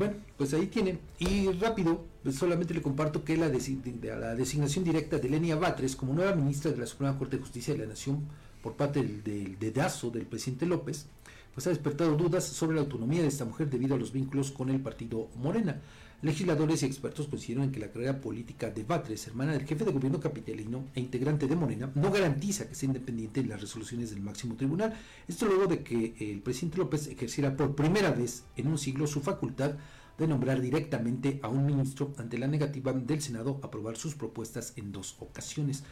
Bueno, pues ahí tiene. Y rápido, pues solamente le comparto que la, la designación directa de Lenia Batres como nueva ministra de la Suprema Corte de Justicia de la Nación por parte del, dedazo del presidente López, pues ha despertado dudas sobre la autonomía de esta mujer debido a los vínculos con el partido Morena. Legisladores y expertos coincidieron que la carrera política de Batres, hermana del jefe de gobierno capitalino e integrante de Morena, no garantiza que sea independiente en las resoluciones del máximo tribunal. Esto luego de que el presidente López ejerciera por primera vez en un siglo su facultad de nombrar directamente a un ministro ante la negativa del Senado a aprobar sus propuestas en dos ocasiones.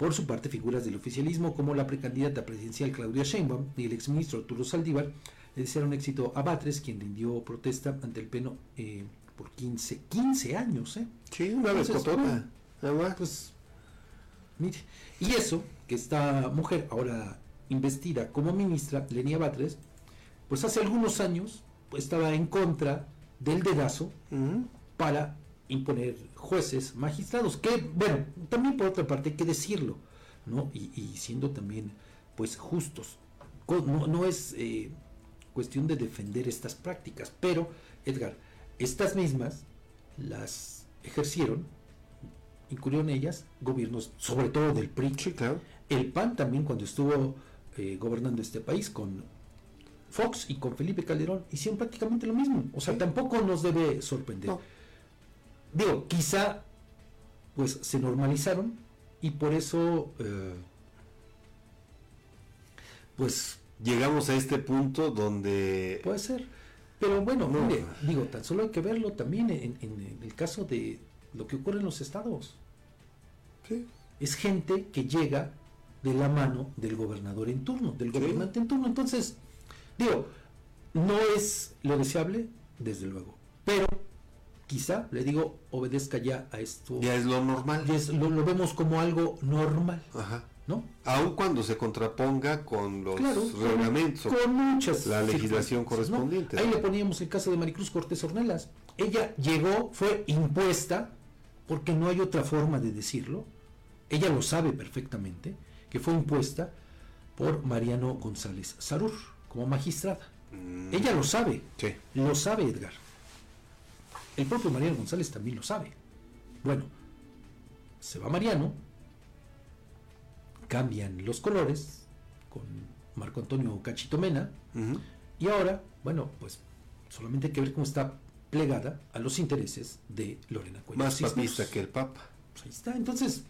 Por su parte, figuras del oficialismo como la precandidata presidencial Claudia Sheinbaum y el exministro Arturo Saldívar le desearon éxito a Batres, quien rindió protesta ante el pleno eh, por 15, 15 años. ¿eh? Sí, una vez Pues, mire, y eso, que esta mujer ahora investida como ministra, Lenia Batres, pues hace algunos años pues, estaba en contra del dedazo para imponer jueces, magistrados, que, bueno, también por otra parte hay que decirlo, ¿no? Y, siendo también, pues, justos. No, no es eh, cuestión de defender estas prácticas, pero, Edgar, estas mismas las ejercieron, incurrieron ellas, gobiernos, sobre todo del PRI. El PAN también cuando estuvo eh, gobernando este país con Fox y con Felipe Calderón hicieron prácticamente lo mismo. O sea, tampoco nos debe sorprender. Digo, quizá pues se normalizaron y por eso eh, pues llegamos a este punto donde puede ser. Pero bueno, mire, digo, tan solo hay que verlo también en, el caso de lo que ocurre en los estados. Es gente que llega de la mano del gobernador en turno, del gobernante en turno. Entonces, digo, no es lo deseable, desde luego, pero quizá, le digo, obedezca ya a esto. Ya es lo normal. lo, lo, vemos como algo normal. Ajá. ¿no? Aun cuando se contraponga con los reglamentos, con, muchas la legislación correspondiente. Ahí le poníamos el caso de Maricruz Cortés Ornelas. Ella llegó, fue impuesta, porque no hay otra forma de decirlo. Ella lo sabe perfectamente, que fue impuesta por Mariano González Sarur como magistrada. Mm. Ella lo sabe, lo sabe Edgar. El propio Mariano González también lo sabe. Bueno, se va Mariano, cambian los colores con Marco Antonio Cachito Mena y ahora, bueno, pues solamente hay que ver cómo está plegada a los intereses de Lorena Cuellar. Más papista que el Papa. Pues ahí está, entonces,